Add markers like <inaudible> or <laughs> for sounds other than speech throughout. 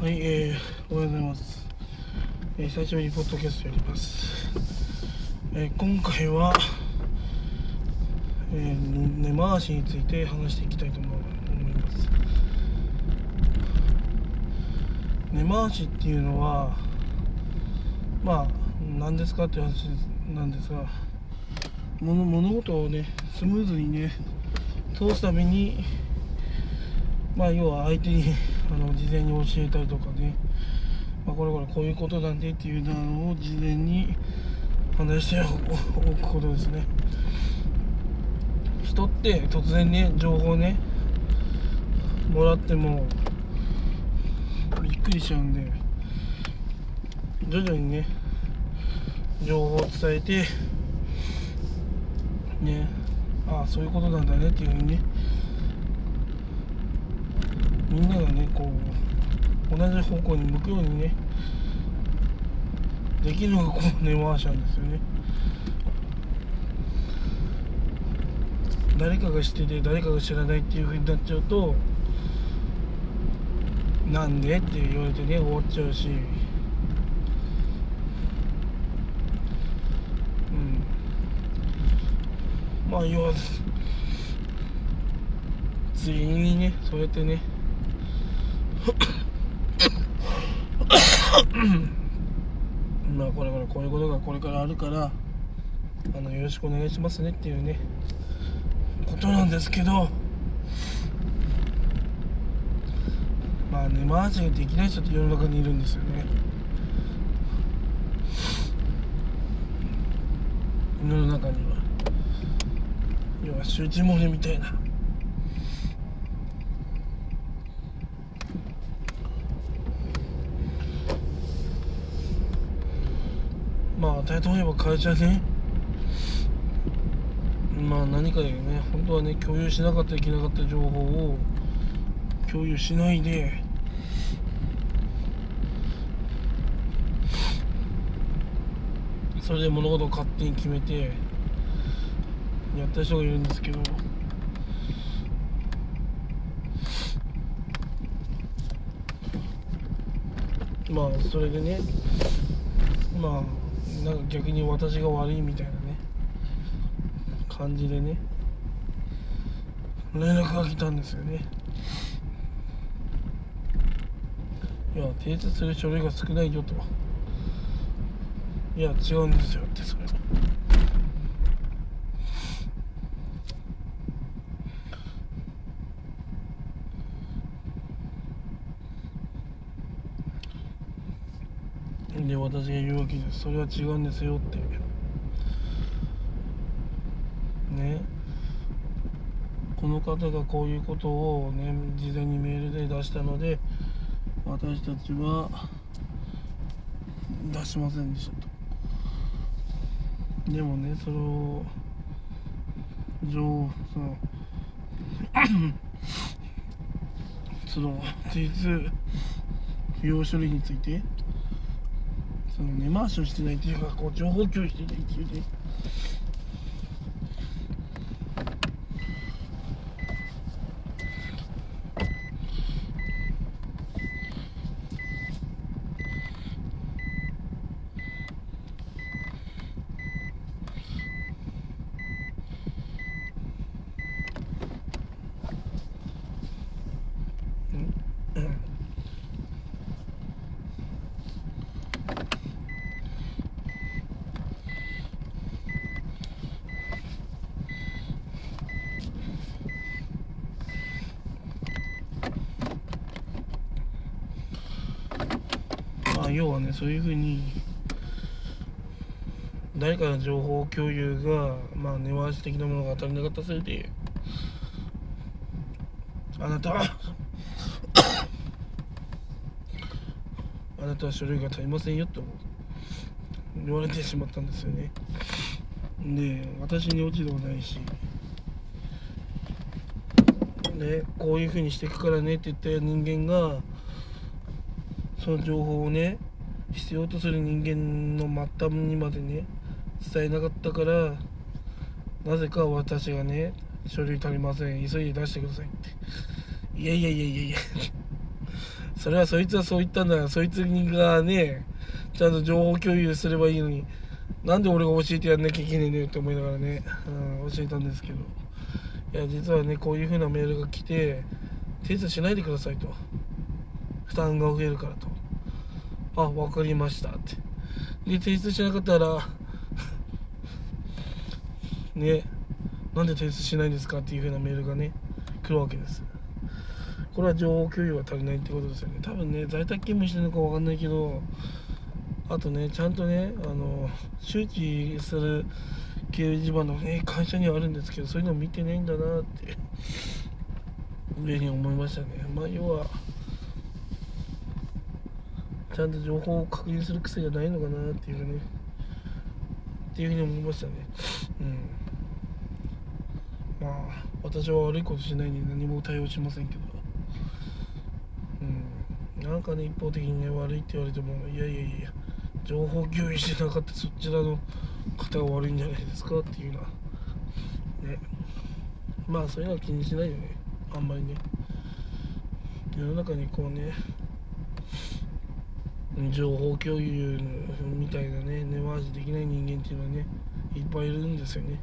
はい、えー、おはようございます。えー、久しぶりにポッドキャストやります。えー、今回は、えー、根回しについて話していきたいと思います。根回しっていうのは、まあ、何ですかっていう話なんですが、物物事をね、スムーズにね、通すために、まあ、要は相手にあの事前に教えたりとかね、まあ、これこれこういうことなんでっていうのを事前に話してお <laughs> くことですね。人って突然ね情報ねもらってもびっくりしちゃうんで徐々にね情報を伝えてねああそういうことなんだねっていうふうにねみんながねこう同じ方向に向くようにねできるのがこう根回しなんですよね。誰かが知ってて誰かが知らないっていう風になっちゃうとなんで？って言われてね終わっちゃうし。うん。まあ要はついにねそうやってねまあこれからこういうことがこれからあるからあのよろしくお願いしますねっていうねことなんですけど。まあ根回しができない人って世の中にいるんですよね。世の中には要は周知漏れみたいな。まあ例えば会社でまあ何かでね本当はね共有しなかったいけなかった情報を共有しないでそれで物事を勝手に決めてやった人がいるんですけど。まあそれでねまあなんか逆に私が悪いみたいなね。感じでね。連絡が来たんですよね。いや提出する書類が少ないよと。いや違うんですよってそれはで私が言うわけですそれは違うんですよって。ね。この方がこういうことをね事前にメールで出したので私たちは出しませんでしたと。でもねそれを情そのその <coughs> 事実不要処理についてその根回しをしてないっていうかこう情報共有してないっていうねま要はねそういうふうに誰かの情報共有がまあ根回し的なものが当たりなかったせいであなたはあなたは書類が足りませんよと言われてしまったんですよね。で私に落ち度もないしねこういうふうにしていくからねって言った人間がその情報をね必要とする人間の末端にまでね伝えなかったからなぜか私がね書類足りません急いで出してくださいって。いやいやいやいやいや。<laughs> それはそいつはそう言ったんだからそいつがねちゃんと情報共有すればいいのになんで俺が教えてやんなきゃいけないんだよって思いながらね、うん、教えたんですけど。いや実はねこういう風なメールが来て提出しないでくださいと。負担が増えるからと。あ分かりましたって。で提出しなかったら <laughs> ねなんで提出しないんですかっていう風なメールがね来るわけです。これは情報共有が足りないってことですよね。多分ね在宅勤務してるのか分かんないけどあとねちゃんとねあの周知する掲示板のね会社にはあるんですけどそういうの見てないんだなって上に思いましたね。まあ要はちゃんと情報を確認する癖がないのかなっていうね。っていうふうに思いましたね。うん。まあ私は悪いことしないんで何も対応しませんけど。うん。なんかね一方的にね悪いって言われてもいやいやいや情報共有してなかったそちらの方が悪いんじゃないですかっていうようなね。まあそういうのは気にしないよね。あんまりね。世の中にこうね情報共有みたいなね根回しできない人間っていうのはねいっぱいいるんですよね。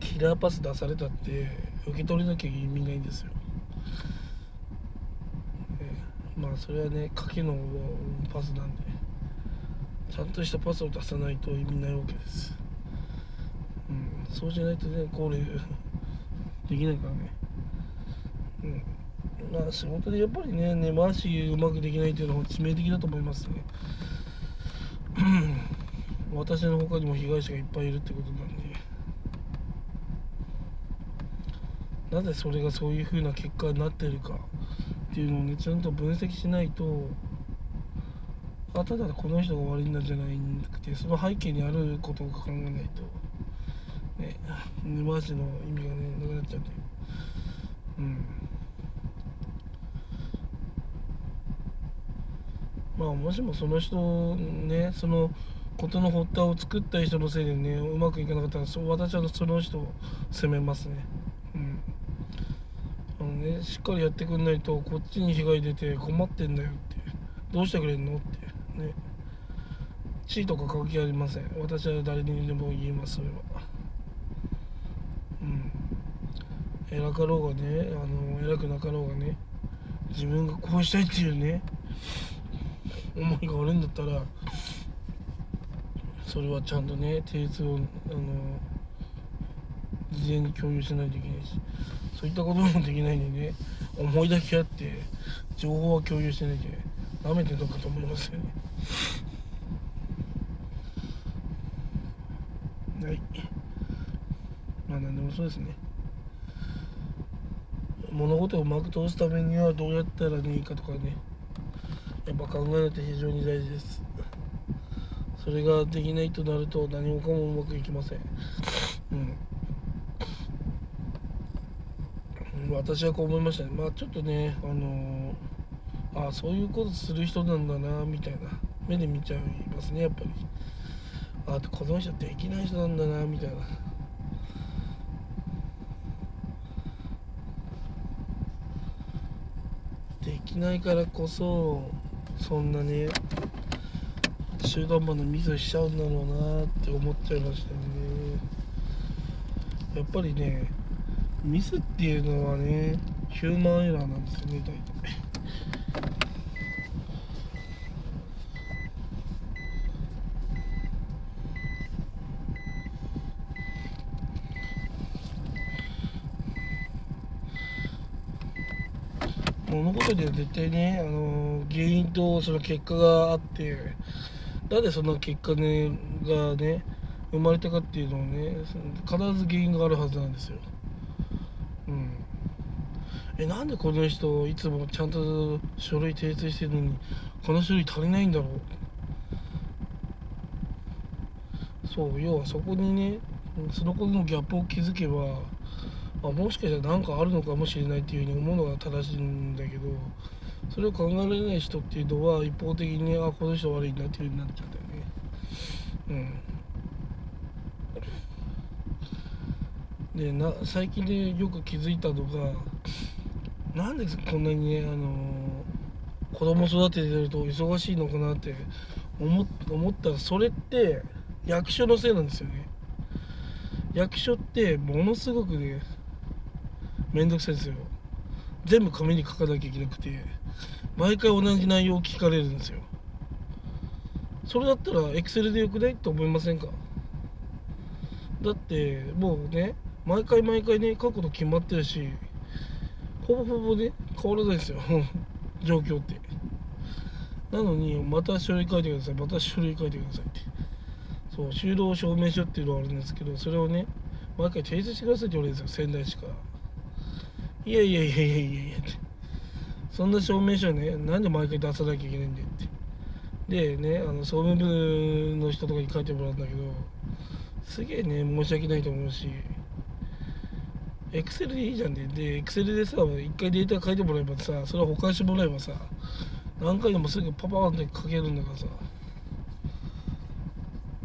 キラーパス出されたって受け取れなきゃ意味ないんですよ。まあそれはね賭けのパスなんでちゃんとしたパスを出さないと意味ないわけです、うん、そうじゃないとねこれ <laughs> できないからね。うん。まあ仕事でやっぱりね根回しうまくできないっていうのは致命的だと思いますね。私の他にも被害者がいっぱいいるってことなんで。なぜそれがそういうふうな結果になってるかっていうのをねちゃんと分析しないとあただこの人が悪いんだじゃないくてその背景にあることを考えないとね根回しの意味がねなくなっちゃうんで。うん。まあもしもその人ねそのことの発端を作った人のせいでねうまくいかなかったらそう私はその人を責めますね。うん。あのねしっかりやってくんないとこっちに被害出て困ってんだよってどうしてくれんのってね。地位とか関係ありません。私は誰にでも言いますそれは。うん。偉かろうがねあの偉くなかろうがね自分がこうしたいっていうね思いがあるんだったらそれはちゃんとね提出をあの事前に共有しないといけないしそういったこともできないんでね思いだけあって情報は共有してなきゃなめてるのかと思いますよね。はい。まあ何でもそうですね。物事をうまく通すためにはどうやったらいいかとかね。やっぱ考えないと非常に大事です。それができないとなると何もかもうまくいきません。うん。私はこう思いましたね。まあちょっとねあのー、あそういうことする人なんだなみたいな。目で見ちゃいますねやっぱり。あとこの人できない人なんだなみたいな。できないからこそそんなに集団までミスしちゃうんだろうなって思っちゃいましたよね。やっぱりねミスっていうのはねヒューマンエラーなんですよね大体。物事には絶対ね、あの原因とその結果があってなんでその結果、ね、がね生まれたかっていうのをね必ず原因があるはずなんですよ。うんえなんでこの人いつもちゃんと書類提出してるのにこの書類足りないんだろう？そう要はそこにねそのことのギャップを気づけばあもしかしたら何かあるのかもしれないっていうふうに思うのが正しいんだけどそれを考えられない人っていうのは一方的にあこの人悪いんだっていうふうになっちゃうんだよね。うん。でな最近でよく気づいたのがなんでこんなにね、あの、子供育ててると忙しいのかなって思思ったらそれって役所のせいなんですよね。役所ってものすごくね面倒くさいですよ。全部紙に書かなきゃいけなくて毎回同じ内容を聞かれるんですよ。それだったらエクセルでよくない？と思いませんか？だってもうね毎回毎回ね書くこと決まってるしほぼほぼね変わらないですよ。<laughs> 状況って。なのにまた書類書いてください。また書類書いてくださいって。そう就労証明書っていうのがあるんですけどそれをね毎回提出してくださいって言われるんですよ。仙台市から。いやいやいやいやいやいや。ってそんな証明書ねなんで毎回出さなきゃいけないんだよって。でねあの総務部の人とかに書いてもらうんだけどすげえね申し訳ないと思うし。エクセルでいいじゃんね。でエクセルでさ一回データ書いてもらえばさそれは保管してもらえばさ何回でもすぐパパーンって書けるんだからさ。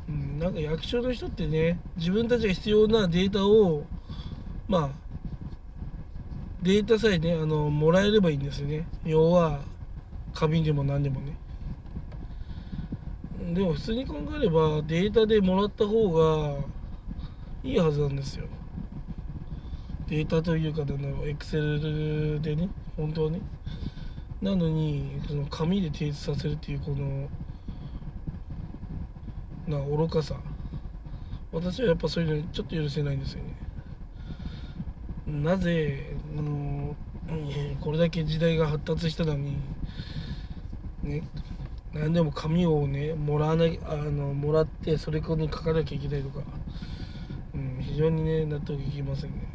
うんなんか役所の人ってね自分たちが必要なデータをまあデータさえねあのもらえればいいんですよね。要は花瓶でも何でもね。でも普通に考えればデータでもらった方がいいはずなんですよ。データというかなんだろうエクセルでね本当はね。なのにその紙で提出させるっていうこのな愚かさ。私はやっぱそういうのちょっと許せないんですよね。なぜあのこれだけ時代が発達したのにね何でも紙をねもらわなあのもらってそれこに書かなきゃいけないとか、うん、非常にね納得いきませんね。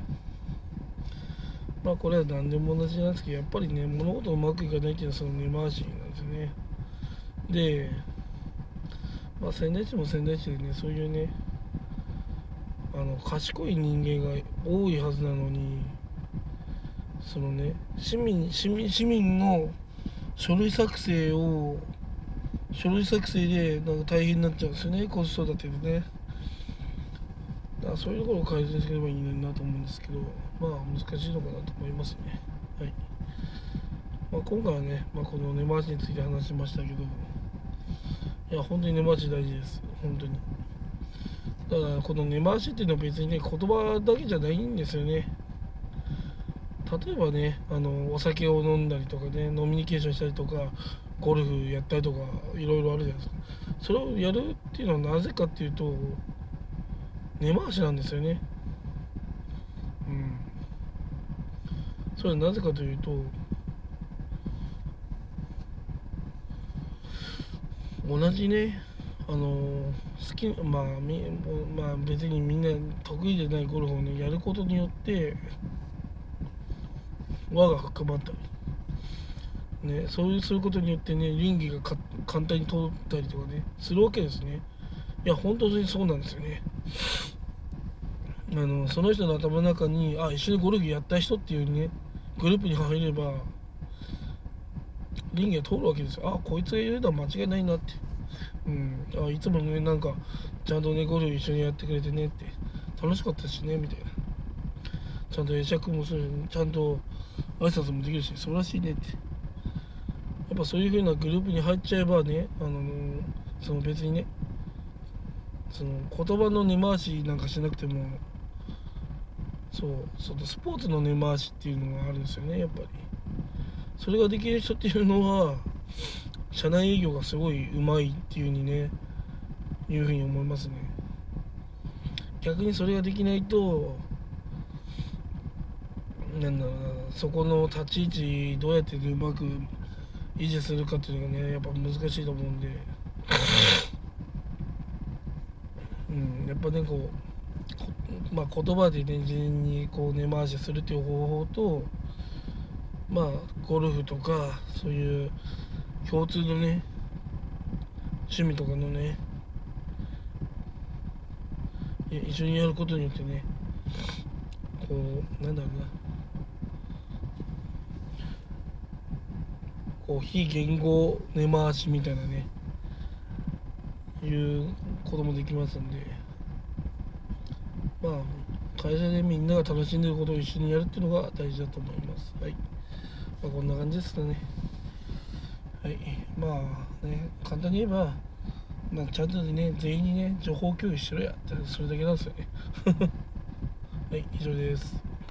まあこれは何でも同じなんですけどやっぱりね物事うまくいかないっていうのはその根回しなんですね。でまあ仙台市も仙台市でねそういうねあの賢い人間が多いはずなのにそのね市民市民市民の書類作成を書類作成でなんか大変になっちゃうんですよね子育てでねだからそういうところを改善すればいいのになと思うんですけどまあ難しいのかなと思いますね。はいまあ、今回はね、まあ、この根回しについて話しましたけど、いや、本当に根回し大事です。本当に。だから、この根回しっていうのは別にね、言葉だけじゃないんですよね。例えばね、あの、お酒を飲んだりとかね、ノミニケーションしたりとか、ゴルフやったりとか、いろいろあるじゃないですか。それをやるっていうのはなぜかっていうと、根回しなんですよねうん。それはなぜかというと同じねあの好きまあみまあ別にみんな得意でないゴルフをねやることによって輪が深まったり。ねそういうすることによってね倫理が簡単に通ったりとかねするわけですね。いや本当にそうなんですよね。あのその人の頭の中にあ一緒にゴルフやった人っていうねグループに入れば倫理が通るわけですよ。あこいつが言うのは間違いないなって。うん。あいつもねなんかちゃんとねゴルフ一緒にやってくれてねって。楽しかったしねみたいな。ちゃんと会釈もするしちゃんと挨拶もできるし素晴らしいねって。やっぱそういう風なグループに入っちゃえばねあのその別にねその言葉の根回しなんかしなくてもそうそのスポーツの根回しっていうのがあるんですよねやっぱり。それができる人っていうのは社内営業がすごいうまいっていうふうにねいうふうに思いますね。逆にそれができないとなんだろうなそこの立ち位置どうやってうまく維持するかっていうのがねやっぱ難しいと思うんで。うんやっぱねこうまあ、言葉でね事前にこう根回しするっていう方法とまあゴルフとかそういう共通のね趣味とかのね一緒にやることによってねこうなんだろうな。こう非言語根回しみたいなねいうこともできますんで。まあ会社でみんなが楽しんでることを一緒にやるっていうのが大事だと思います。はい、まあ、こんな感じですかね。はい。まあね簡単に言えばまあ、ちゃんとね全員にね情報共有しろやってそれだけなんですよね。<laughs> はい以上です。